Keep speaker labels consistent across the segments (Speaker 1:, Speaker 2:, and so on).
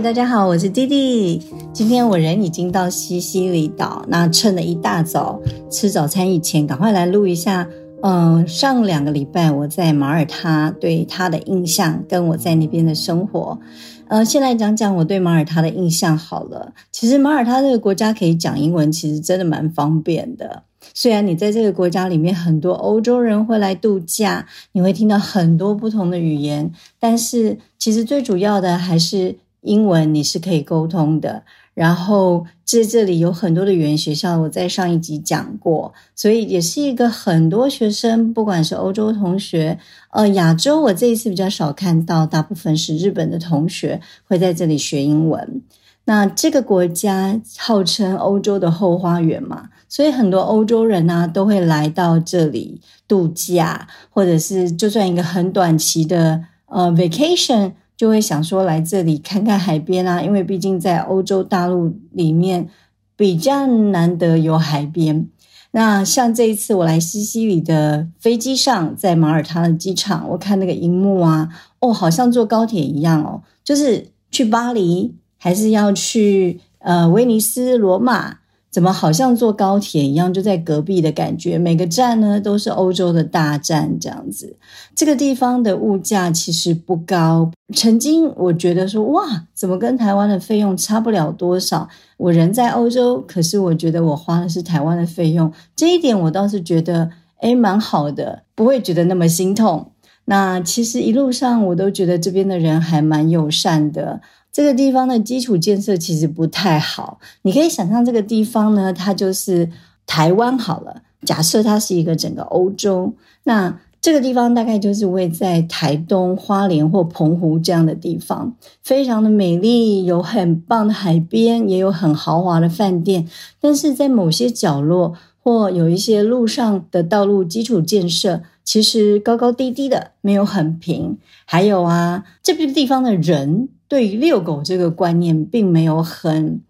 Speaker 1: 大家好，我是弟弟。今天我人已经到西西里岛，那趁了一大早吃早餐以前，赶快来录一下。嗯，上两个礼拜我在马耳他对他的印象，跟我在那边的生活。呃，先来讲讲我对马耳他的印象好了。其实马耳他这个国家可以讲英文，其实真的蛮方便的。虽然你在这个国家里面，很多欧洲人会来度假，你会听到很多不同的语言，但是其实最主要的还是。英文你是可以沟通的，然后在这里有很多的语言学校，我在上一集讲过，所以也是一个很多学生，不管是欧洲同学，呃，亚洲我这一次比较少看到，大部分是日本的同学会在这里学英文。那这个国家号称欧洲的后花园嘛，所以很多欧洲人呢都会来到这里度假，或者是就算一个很短期的呃 vacation。就会想说来这里看看海边啊，因为毕竟在欧洲大陆里面比较难得有海边。那像这一次我来西西里的飞机上，在马耳他的机场，我看那个荧幕啊，哦，好像坐高铁一样哦，就是去巴黎还是要去呃威尼斯、罗马。怎么好像坐高铁一样，就在隔壁的感觉？每个站呢都是欧洲的大站，这样子。这个地方的物价其实不高。曾经我觉得说，哇，怎么跟台湾的费用差不了多少？我人在欧洲，可是我觉得我花的是台湾的费用，这一点我倒是觉得，诶蛮好的，不会觉得那么心痛。那其实一路上我都觉得这边的人还蛮友善的。这个地方的基础建设其实不太好，你可以想象这个地方呢，它就是台湾好了。假设它是一个整个欧洲，那这个地方大概就是位在台东、花莲或澎湖这样的地方，非常的美丽，有很棒的海边，也有很豪华的饭店。但是在某些角落或有一些路上的道路基础建设，其实高高低低的，没有很平。还有啊，这个地方的人。对于遛狗这个观念并没有很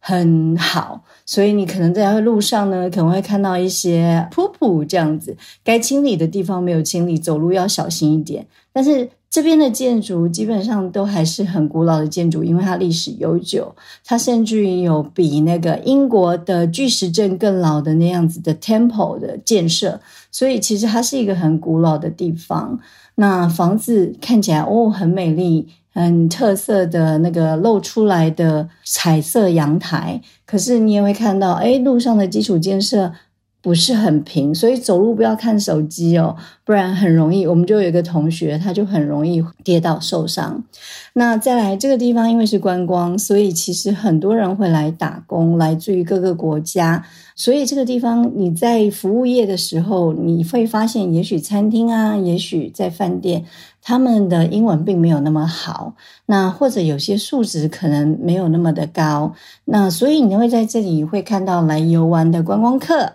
Speaker 1: 很好，所以你可能在路上呢，可能会看到一些噗噗这样子，该清理的地方没有清理，走路要小心一点。但是这边的建筑基本上都还是很古老的建筑，因为它历史悠久，它甚至于有比那个英国的巨石阵更老的那样子的 temple 的建设，所以其实它是一个很古老的地方。那房子看起来哦很美丽。很特色的那个露出来的彩色阳台，可是你也会看到，哎，路上的基础建设不是很平，所以走路不要看手机哦，不然很容易。我们就有一个同学，他就很容易跌倒受伤。那再来这个地方，因为是观光，所以其实很多人会来打工，来自于各个国家。所以这个地方你在服务业的时候，你会发现，也许餐厅啊，也许在饭店。他们的英文并没有那么好，那或者有些素质可能没有那么的高，那所以你会在这里会看到来游玩的观光客、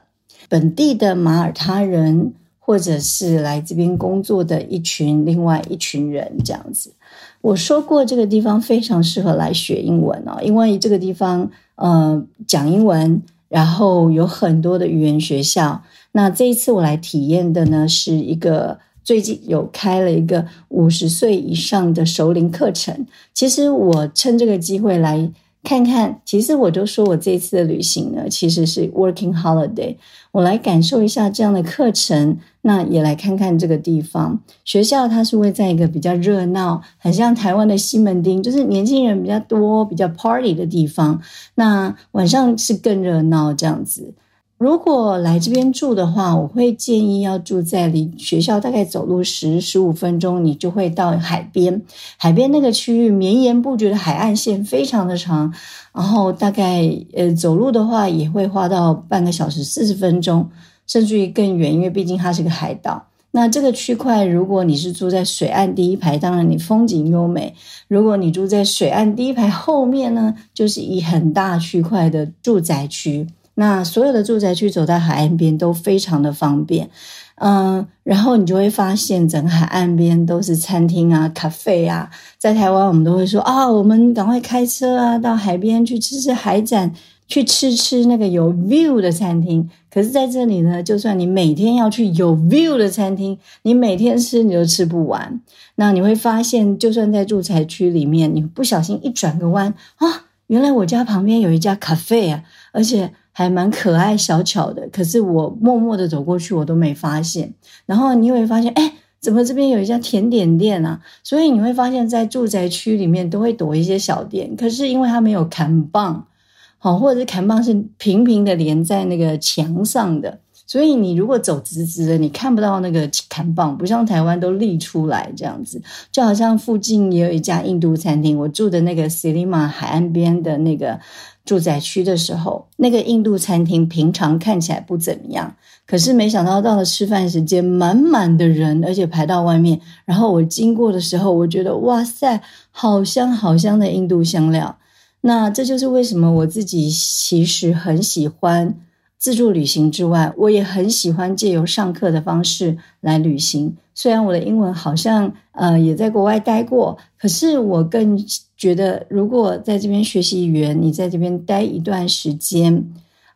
Speaker 1: 本地的马耳他人，或者是来这边工作的一群另外一群人这样子。我说过这个地方非常适合来学英文哦，因为这个地方呃讲英文，然后有很多的语言学校。那这一次我来体验的呢是一个。最近有开了一个五十岁以上的熟龄课程，其实我趁这个机会来看看。其实我就说我这次的旅行呢，其实是 working holiday，我来感受一下这样的课程，那也来看看这个地方学校。它是会在一个比较热闹，很像台湾的西门町，就是年轻人比较多、比较 party 的地方。那晚上是更热闹这样子。如果来这边住的话，我会建议要住在离学校大概走路十十五分钟，你就会到海边。海边那个区域绵延不绝的海岸线非常的长，然后大概呃走路的话也会花到半个小时四十分钟，甚至于更远，因为毕竟它是个海岛。那这个区块，如果你是住在水岸第一排，当然你风景优美；如果你住在水岸第一排后面呢，就是一很大区块的住宅区。那所有的住宅区走在海岸边都非常的方便。嗯，然后你就会发现，整个海岸边都是餐厅啊、咖啡啊。在台湾，我们都会说啊，我们赶快开车啊，到海边去吃吃海产，去吃吃那个有 view 的餐厅。可是在这里呢，就算你每天要去有 view 的餐厅，你每天吃你都吃不完。那你会发现，就算在住宅区里面，你不小心一转个弯啊，原来我家旁边有一家咖啡啊，而且。还蛮可爱小巧的，可是我默默的走过去，我都没发现。然后你会发现，哎，怎么这边有一家甜点店啊？所以你会发现在住宅区里面都会躲一些小店，可是因为它没有砍棒，好，或者是砍棒是平平的连在那个墙上的，所以你如果走直直的，你看不到那个砍棒，不像台湾都立出来这样子。就好像附近也有一家印度餐厅，我住的那个 Silima 海岸边的那个。住宅区的时候，那个印度餐厅平常看起来不怎么样，可是没想到到了吃饭时间，满满的人，而且排到外面。然后我经过的时候，我觉得哇塞，好香好香的印度香料。那这就是为什么我自己其实很喜欢。自助旅行之外，我也很喜欢借由上课的方式来旅行。虽然我的英文好像呃也在国外待过，可是我更觉得，如果在这边学习语言，你在这边待一段时间，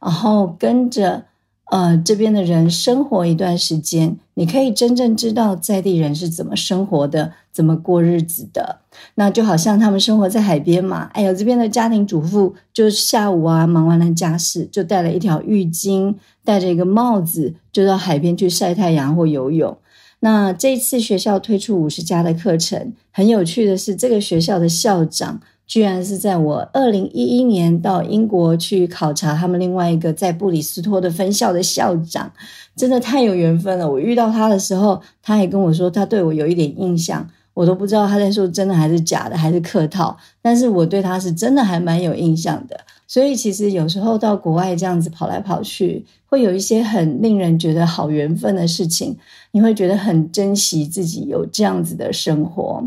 Speaker 1: 然后跟着。呃，这边的人生活一段时间，你可以真正知道在地人是怎么生活的，怎么过日子的。那就好像他们生活在海边嘛。哎呦，这边的家庭主妇就下午啊，忙完了家事，就带了一条浴巾，戴着一个帽子，就到海边去晒太阳或游泳。那这次学校推出五十家的课程，很有趣的是，这个学校的校长。居然是在我二零一一年到英国去考察他们另外一个在布里斯托的分校的校长，真的太有缘分了。我遇到他的时候，他也跟我说他对我有一点印象，我都不知道他在说真的还是假的，还是客套。但是我对他是真的还蛮有印象的。所以其实有时候到国外这样子跑来跑去，会有一些很令人觉得好缘分的事情，你会觉得很珍惜自己有这样子的生活。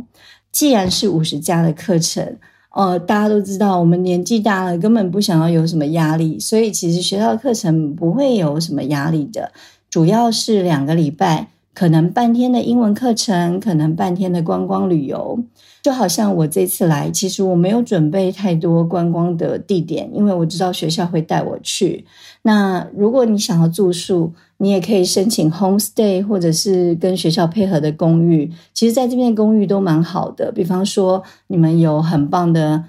Speaker 1: 既然是五十家的课程。呃，大家都知道，我们年纪大了，根本不想要有什么压力，所以其实学校课程不会有什么压力的。主要是两个礼拜，可能半天的英文课程，可能半天的观光旅游。就好像我这次来，其实我没有准备太多观光的地点，因为我知道学校会带我去。那如果你想要住宿，你也可以申请 homestay，或者是跟学校配合的公寓。其实，在这边公寓都蛮好的。比方说，你们有很棒的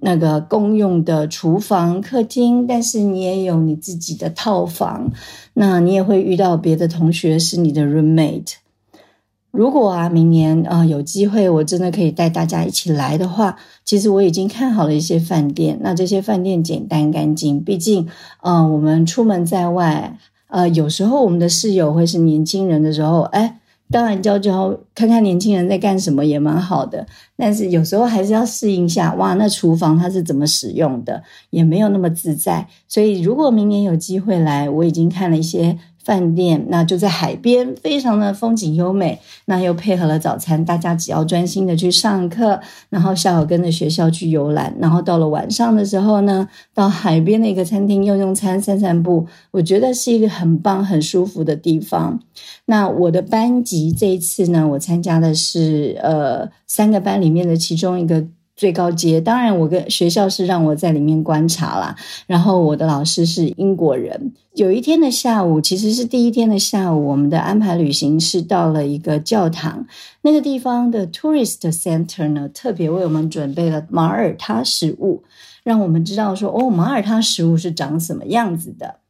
Speaker 1: 那个公用的厨房、客厅，但是你也有你自己的套房。那你也会遇到别的同学是你的 roommate。如果啊，明年啊有机会，我真的可以带大家一起来的话，其实我已经看好了一些饭店。那这些饭店简单干净，毕竟，嗯，我们出门在外。呃，有时候我们的室友会是年轻人的时候，哎，当然教教看看年轻人在干什么也蛮好的。但是有时候还是要适应一下，哇，那厨房它是怎么使用的，也没有那么自在。所以如果明年有机会来，我已经看了一些。饭店那就在海边，非常的风景优美。那又配合了早餐，大家只要专心的去上课，然后下午跟着学校去游览，然后到了晚上的时候呢，到海边的一个餐厅用用餐、散散步，我觉得是一个很棒、很舒服的地方。那我的班级这一次呢，我参加的是呃三个班里面的其中一个。最高阶，当然我跟学校是让我在里面观察啦。然后我的老师是英国人。有一天的下午，其实是第一天的下午，我们的安排旅行是到了一个教堂。那个地方的 tourist center 呢，特别为我们准备了马耳他食物，让我们知道说哦，马耳他食物是长什么样子的。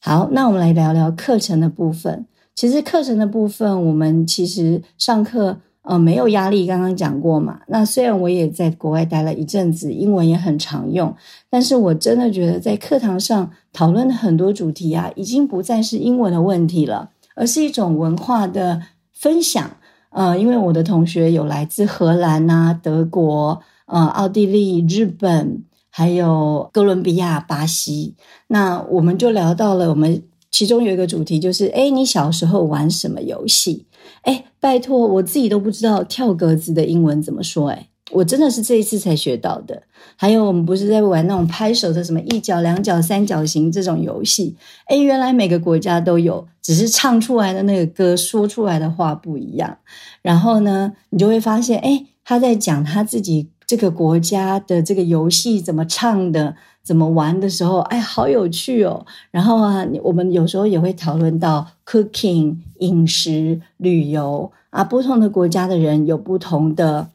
Speaker 1: 好，那我们来聊聊课程的部分。其实课程的部分，我们其实上课。呃，没有压力，刚刚讲过嘛。那虽然我也在国外待了一阵子，英文也很常用，但是我真的觉得在课堂上讨论的很多主题啊，已经不再是英文的问题了，而是一种文化的分享。呃，因为我的同学有来自荷兰啊、德国、呃、奥地利、日本，还有哥伦比亚、巴西，那我们就聊到了我们。其中有一个主题就是，哎，你小时候玩什么游戏？哎，拜托，我自己都不知道跳格子的英文怎么说。哎，我真的是这一次才学到的。还有，我们不是在玩那种拍手的什么一角、两角、三角形这种游戏？哎，原来每个国家都有，只是唱出来的那个歌、说出来的话不一样。然后呢，你就会发现，哎，他在讲他自己这个国家的这个游戏怎么唱的、怎么玩的时候，哎，好有趣哦。然后啊，我们有时候也会讨论到 cooking 饮食、旅游啊，不同的国家的人有不同的。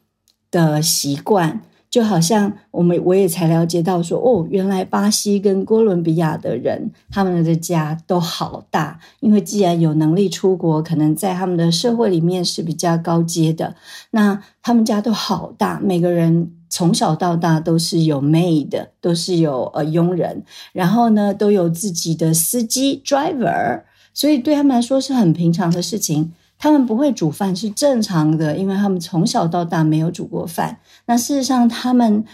Speaker 1: 的习惯，就好像我们我也才了解到说，哦，原来巴西跟哥伦比亚的人，他们的家都好大，因为既然有能力出国，可能在他们的社会里面是比较高阶的，那他们家都好大，每个人从小到大都是有 maid，都是有呃佣人，然后呢都有自己的司机 driver，所以对他们来说是很平常的事情。他们不会煮饭是正常的，因为他们从小到大没有煮过饭。那事实上，他们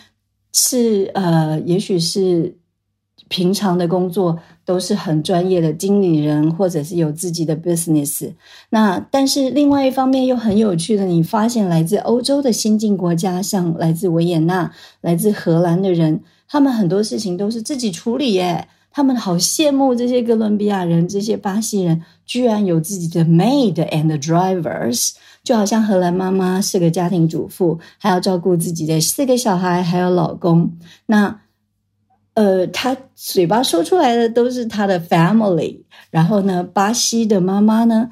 Speaker 1: 是呃，也许是平常的工作都是很专业的经理人，或者是有自己的 business。那但是另外一方面又很有趣的，你发现来自欧洲的先进国家，像来自维也纳、来自荷兰的人，他们很多事情都是自己处理耶。他们好羡慕这些哥伦比亚人，这些巴西人居然有自己的 maid and drivers，就好像荷兰妈妈是个家庭主妇，还要照顾自己的四个小孩，还有老公。那呃，他嘴巴说出来的都是他的 family。然后呢，巴西的妈妈呢，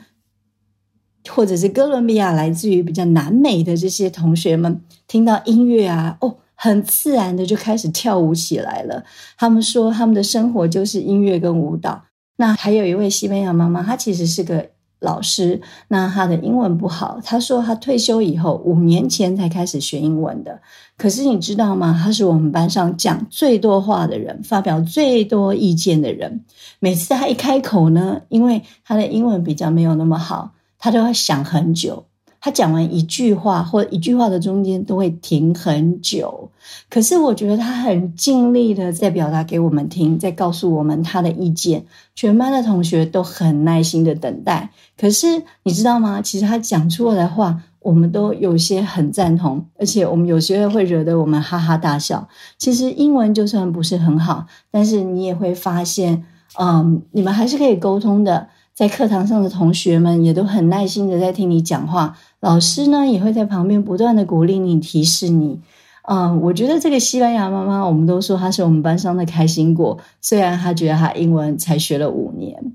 Speaker 1: 或者是哥伦比亚来自于比较南美的这些同学们，听到音乐啊，哦。很自然的就开始跳舞起来了。他们说他们的生活就是音乐跟舞蹈。那还有一位西班牙妈妈，她其实是个老师。那她的英文不好，她说她退休以后五年前才开始学英文的。可是你知道吗？她是我们班上讲最多话的人，发表最多意见的人。每次她一开口呢，因为她的英文比较没有那么好，她都要想很久。他讲完一句话或一句话的中间都会停很久，可是我觉得他很尽力的在表达给我们听，在告诉我们他的意见。全班的同学都很耐心的等待。可是你知道吗？其实他讲出来的话，我们都有些很赞同，而且我们有些会惹得我们哈哈大笑。其实英文就算不是很好，但是你也会发现，嗯，你们还是可以沟通的。在课堂上的同学们也都很耐心的在听你讲话。老师呢也会在旁边不断的鼓励你、提示你。嗯，我觉得这个西班牙妈妈，我们都说她是我们班上的开心果。虽然她觉得她英文才学了五年，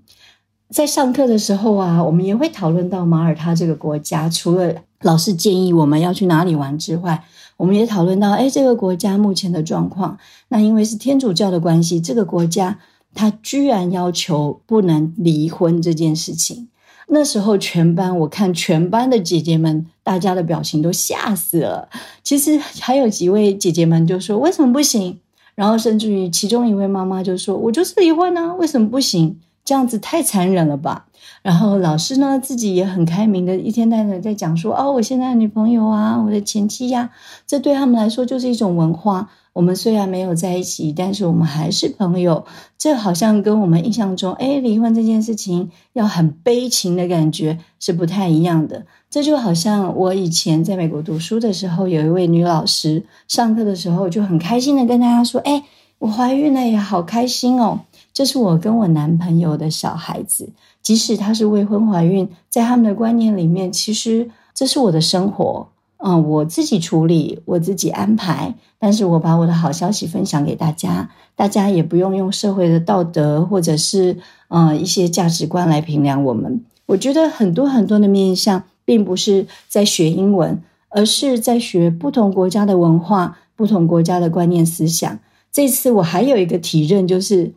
Speaker 1: 在上课的时候啊，我们也会讨论到马耳他这个国家。除了老师建议我们要去哪里玩之外，我们也讨论到，哎，这个国家目前的状况。那因为是天主教的关系，这个国家他居然要求不能离婚这件事情。那时候全班，我看全班的姐姐们，大家的表情都吓死了。其实还有几位姐姐们就说：“为什么不行？”然后甚至于其中一位妈妈就说：“我就是离婚啊，为什么不行？这样子太残忍了吧？”然后老师呢自己也很开明的，一天到晚在讲说：“哦，我现在的女朋友啊，我的前妻呀，这对他们来说就是一种文化。”我们虽然没有在一起，但是我们还是朋友。这好像跟我们印象中，哎，离婚这件事情要很悲情的感觉是不太一样的。这就好像我以前在美国读书的时候，有一位女老师上课的时候就很开心的跟大家说：“哎，我怀孕了，也好开心哦！这是我跟我男朋友的小孩子，即使她是未婚怀孕，在他们的观念里面，其实这是我的生活。”嗯，我自己处理，我自己安排，但是我把我的好消息分享给大家，大家也不用用社会的道德或者是嗯一些价值观来评量我们。我觉得很多很多的面向，并不是在学英文，而是在学不同国家的文化、不同国家的观念思想。这次我还有一个体认，就是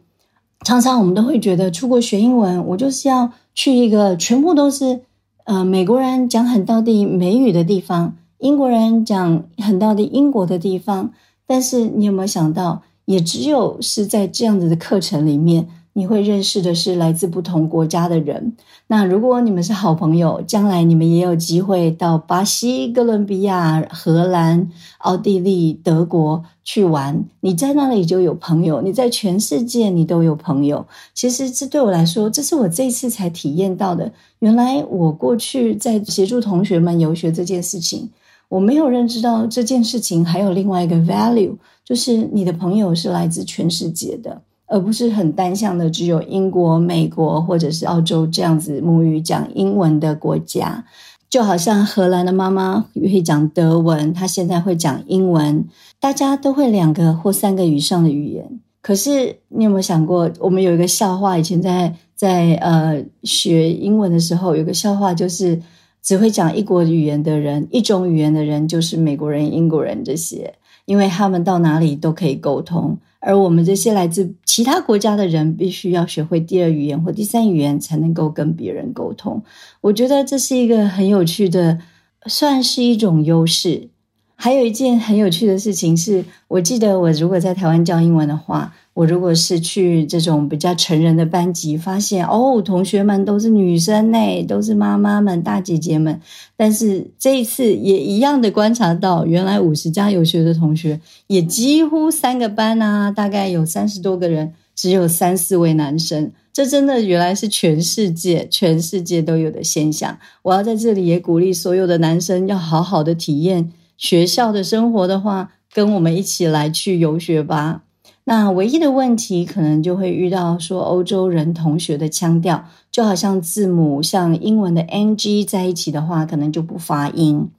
Speaker 1: 常常我们都会觉得出国学英文，我就是要去一个全部都是呃美国人讲很到地美语的地方。英国人讲很到的英国的地方，但是你有没有想到，也只有是在这样子的课程里面，你会认识的是来自不同国家的人。那如果你们是好朋友，将来你们也有机会到巴西、哥伦比亚、荷兰、奥地利、德国去玩，你在那里就有朋友，你在全世界你都有朋友。其实这对我来说，这是我这次才体验到的。原来我过去在协助同学们游学这件事情。我没有认知到这件事情还有另外一个 value，就是你的朋友是来自全世界的，而不是很单向的只有英国、美国或者是澳洲这样子母语讲英文的国家。就好像荷兰的妈妈会讲德文，她现在会讲英文，大家都会两个或三个以上的语言。可是你有没有想过，我们有一个笑话，以前在在呃学英文的时候，有个笑话就是只会讲一国语言的人，一种语言的人就是美国人、英国人这些，因为他们到哪里都可以沟通。而我们这些来自其他国家的人，必须要学会第二语言或第三语言，才能够跟别人沟通。我觉得这是一个很有趣的，算是一种优势。还有一件很有趣的事情是，我记得我如果在台湾教英文的话。我如果是去这种比较成人的班级，发现哦，同学们都是女生呢，都是妈妈们、大姐姐们。但是这一次也一样的观察到，原来五十家有学的同学，也几乎三个班啊，大概有三十多个人，只有三四位男生。这真的原来是全世界、全世界都有的现象。我要在这里也鼓励所有的男生，要好好的体验学校的生活的话，跟我们一起来去游学吧。那唯一的问题可能就会遇到说欧洲人同学的腔调，就好像字母像英文的 ng 在一起的话，可能就不发音。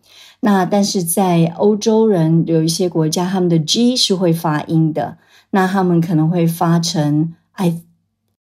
Speaker 1: 那但是在欧洲人有一些国家，他们的 g 是会发音的，那他们可能会发成 i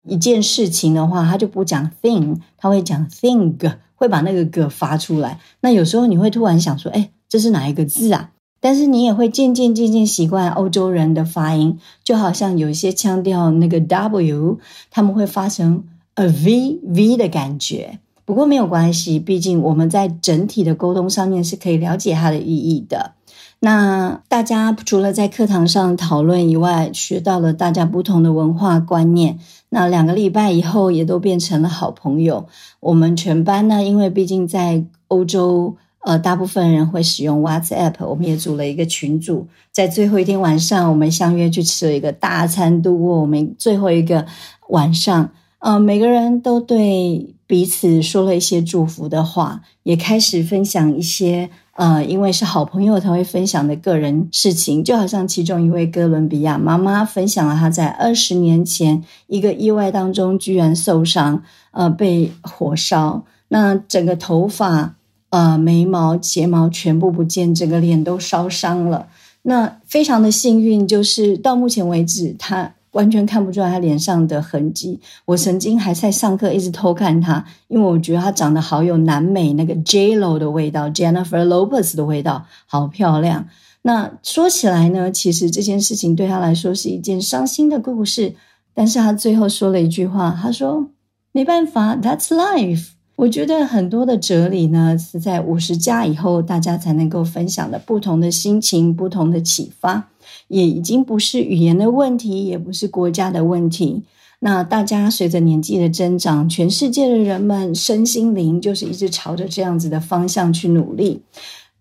Speaker 1: 一件事情的话，他就不讲 thing，他会讲 think，会把那个 g 发出来。那有时候你会突然想说，哎，这是哪一个字啊？但是你也会渐渐渐渐习惯欧洲人的发音，就好像有一些腔调那个 W，他们会发成 a V V 的感觉。不过没有关系，毕竟我们在整体的沟通上面是可以了解它的意义的。那大家除了在课堂上讨论以外，学到了大家不同的文化观念。那两个礼拜以后，也都变成了好朋友。我们全班呢，因为毕竟在欧洲。呃，大部分人会使用 WhatsApp，我们也组了一个群组，在最后一天晚上，我们相约去吃了一个大餐，度过我们最后一个晚上。呃，每个人都对彼此说了一些祝福的话，也开始分享一些呃，因为是好朋友才会分享的个人事情，就好像其中一位哥伦比亚妈妈分享了她在二十年前一个意外当中居然受伤，呃，被火烧，那整个头发。呃，眉毛、睫毛全部不见，整个脸都烧伤了。那非常的幸运，就是到目前为止，他完全看不出来他脸上的痕迹。我曾经还在上课一直偷看他，因为我觉得他长得好有南美那个 J Lo 的味道，Jennifer Lopez 的味道，好漂亮。那说起来呢，其实这件事情对他来说是一件伤心的故事。但是他最后说了一句话，他说：“没办法，That's life。”我觉得很多的哲理呢，是在五十加以后，大家才能够分享的不同的心情、不同的启发，也已经不是语言的问题，也不是国家的问题。那大家随着年纪的增长，全世界的人们身心灵就是一直朝着这样子的方向去努力。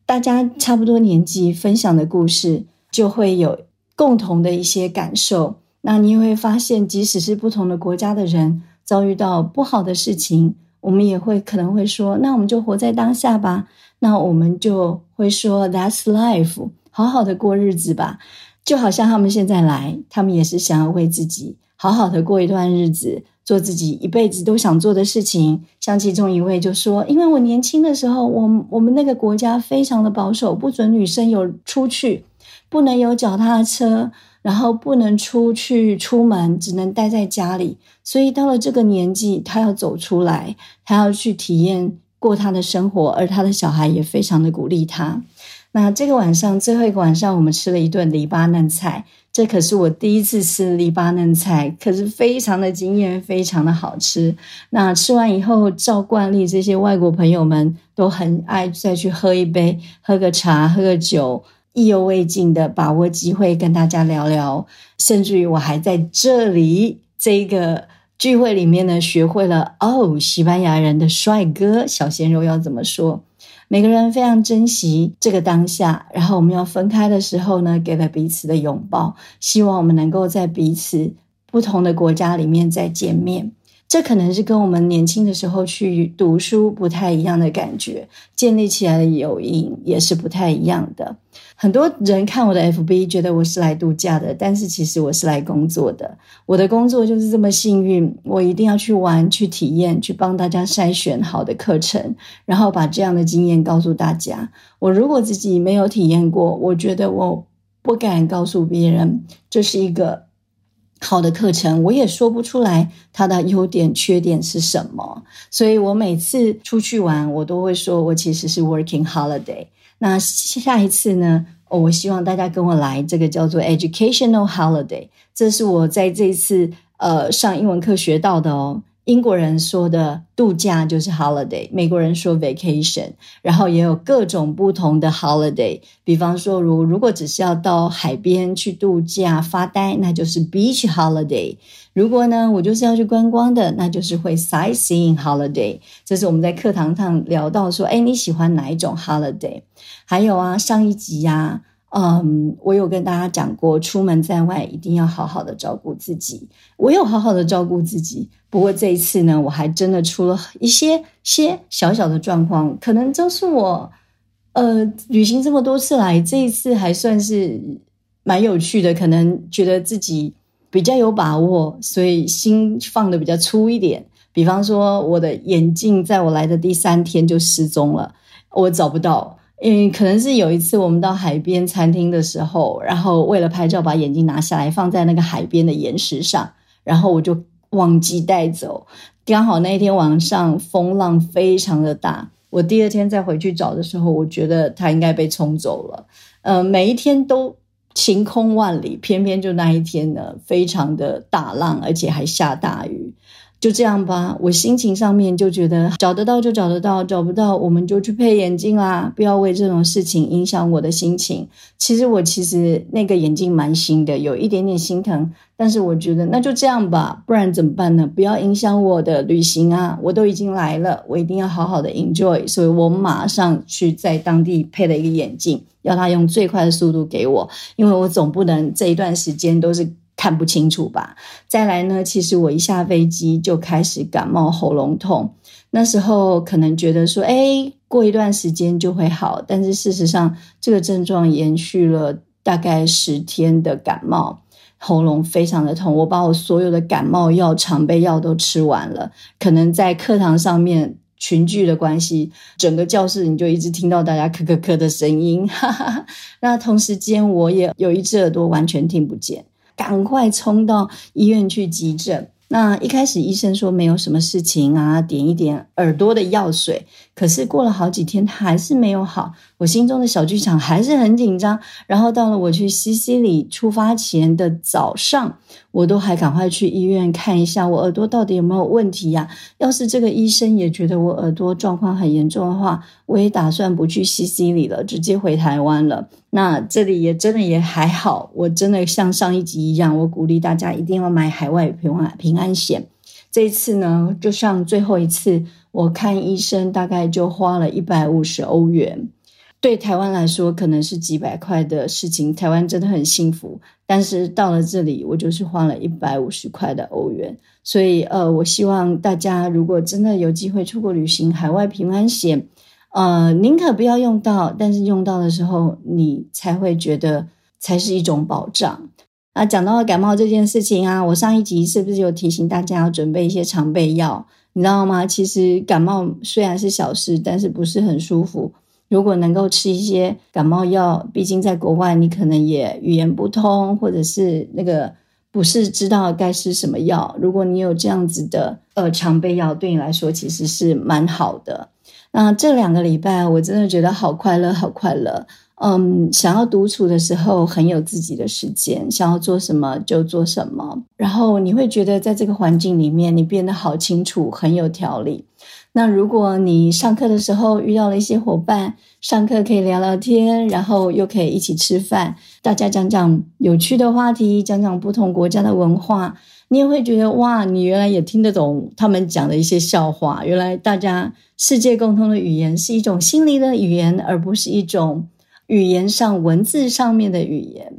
Speaker 1: 大家差不多年纪分享的故事，就会有共同的一些感受。那你也会发现，即使是不同的国家的人，遭遇到不好的事情。我们也会可能会说，那我们就活在当下吧。那我们就会说，That's life，好好的过日子吧。就好像他们现在来，他们也是想要为自己好好的过一段日子，做自己一辈子都想做的事情。像其中一位就说，因为我年轻的时候，我我们那个国家非常的保守，不准女生有出去，不能有脚踏车。然后不能出去出门，只能待在家里。所以到了这个年纪，他要走出来，他要去体验过他的生活，而他的小孩也非常的鼓励他。那这个晚上最后一个晚上，我们吃了一顿黎巴嫩菜，这可是我第一次吃黎巴嫩菜，可是非常的惊艳，非常的好吃。那吃完以后，照惯例，这些外国朋友们都很爱再去喝一杯，喝个茶，喝个酒。意犹未尽的把握机会跟大家聊聊，甚至于我还在这里这个聚会里面呢，学会了哦，西班牙人的帅哥小鲜肉要怎么说。每个人非常珍惜这个当下，然后我们要分开的时候呢，给了彼此的拥抱，希望我们能够在彼此不同的国家里面再见面。这可能是跟我们年轻的时候去读书不太一样的感觉，建立起来的友谊也是不太一样的。很多人看我的 FB，觉得我是来度假的，但是其实我是来工作的。我的工作就是这么幸运，我一定要去玩、去体验、去帮大家筛选好的课程，然后把这样的经验告诉大家。我如果自己没有体验过，我觉得我不敢告诉别人这是一个好的课程，我也说不出来它的优点、缺点是什么。所以我每次出去玩，我都会说我其实是 working holiday。那下一次呢？我希望大家跟我来，这个叫做 educational holiday。这是我在这一次呃上英文课学到的哦。英国人说的度假就是 holiday，美国人说 vacation，然后也有各种不同的 holiday。比方说，如如果只是要到海边去度假发呆，那就是 beach holiday。如果呢，我就是要去观光的，那就是会 sightseeing holiday。这是我们在课堂上聊到说，哎，你喜欢哪一种 holiday？还有啊，上一集呀。嗯，我有跟大家讲过，出门在外一定要好好的照顾自己。我有好好的照顾自己，不过这一次呢，我还真的出了一些些小小的状况，可能就是我呃旅行这么多次来，这一次还算是蛮有趣的。可能觉得自己比较有把握，所以心放的比较粗一点。比方说，我的眼镜在我来的第三天就失踪了，我找不到。嗯，可能是有一次我们到海边餐厅的时候，然后为了拍照把眼镜拿下来放在那个海边的岩石上，然后我就忘记带走。刚好那一天晚上风浪非常的大，我第二天再回去找的时候，我觉得它应该被冲走了。呃，每一天都晴空万里，偏偏就那一天呢，非常的大浪，而且还下大雨。就这样吧，我心情上面就觉得找得到就找得到，找不到我们就去配眼镜啦，不要为这种事情影响我的心情。其实我其实那个眼镜蛮新的，有一点点心疼，但是我觉得那就这样吧，不然怎么办呢？不要影响我的旅行啊！我都已经来了，我一定要好好的 enjoy，所以我马上去在当地配了一个眼镜，要他用最快的速度给我，因为我总不能这一段时间都是。看不清楚吧？再来呢？其实我一下飞机就开始感冒、喉咙痛。那时候可能觉得说，哎，过一段时间就会好。但是事实上，这个症状延续了大概十天的感冒，喉咙非常的痛。我把我所有的感冒药、常备药都吃完了。可能在课堂上面群聚的关系，整个教室你就一直听到大家咳咳咳的声音。哈哈哈那同时间，我也有一只耳朵完全听不见。赶快冲到医院去急诊。那一开始医生说没有什么事情啊，点一点耳朵的药水。可是过了好几天，他还是没有好。我心中的小剧场还是很紧张。然后到了我去西西里出发前的早上，我都还赶快去医院看一下我耳朵到底有没有问题呀？要是这个医生也觉得我耳朵状况很严重的话，我也打算不去西西里了，直接回台湾了。那这里也真的也还好，我真的像上一集一样，我鼓励大家一定要买海外平安平安险。这一次呢，就像最后一次，我看医生大概就花了一百五十欧元。对台湾来说，可能是几百块的事情，台湾真的很幸福。但是到了这里，我就是花了一百五十块的欧元。所以，呃，我希望大家如果真的有机会出国旅行，海外平安险，呃，宁可不要用到，但是用到的时候，你才会觉得才是一种保障。啊，讲到了感冒这件事情啊，我上一集是不是有提醒大家要准备一些常备药？你知道吗？其实感冒虽然是小事，但是不是很舒服。如果能够吃一些感冒药，毕竟在国外你可能也语言不通，或者是那个不是知道该吃什么药。如果你有这样子的呃常备药，对你来说其实是蛮好的。那这两个礼拜我真的觉得好快乐，好快乐。嗯，想要独处的时候，很有自己的时间，想要做什么就做什么。然后你会觉得在这个环境里面，你变得好清楚，很有条理。那如果你上课的时候遇到了一些伙伴，上课可以聊聊天，然后又可以一起吃饭，大家讲讲有趣的话题，讲讲不同国家的文化，你也会觉得哇，你原来也听得懂他们讲的一些笑话。原来大家世界共通的语言是一种心灵的语言，而不是一种。语言上、文字上面的语言，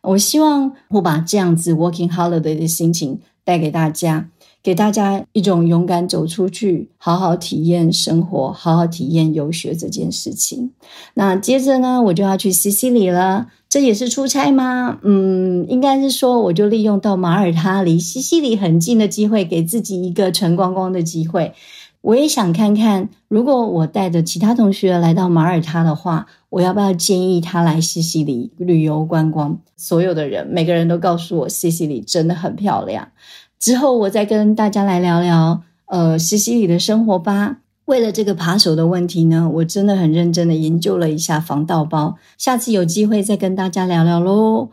Speaker 1: 我希望我把这样子 working holiday 的心情带给大家。给大家一种勇敢走出去，好好体验生活，好好体验游学这件事情。那接着呢，我就要去西西里了，这也是出差吗？嗯，应该是说，我就利用到马耳他离西西里很近的机会，给自己一个纯观光的机会。我也想看看，如果我带着其他同学来到马耳他的话，我要不要建议他来西西里旅游观光？所有的人，每个人都告诉我，西西里真的很漂亮。之后我再跟大家来聊聊，呃，西西里的生活吧。为了这个扒手的问题呢，我真的很认真的研究了一下防盗包。下次有机会再跟大家聊聊喽。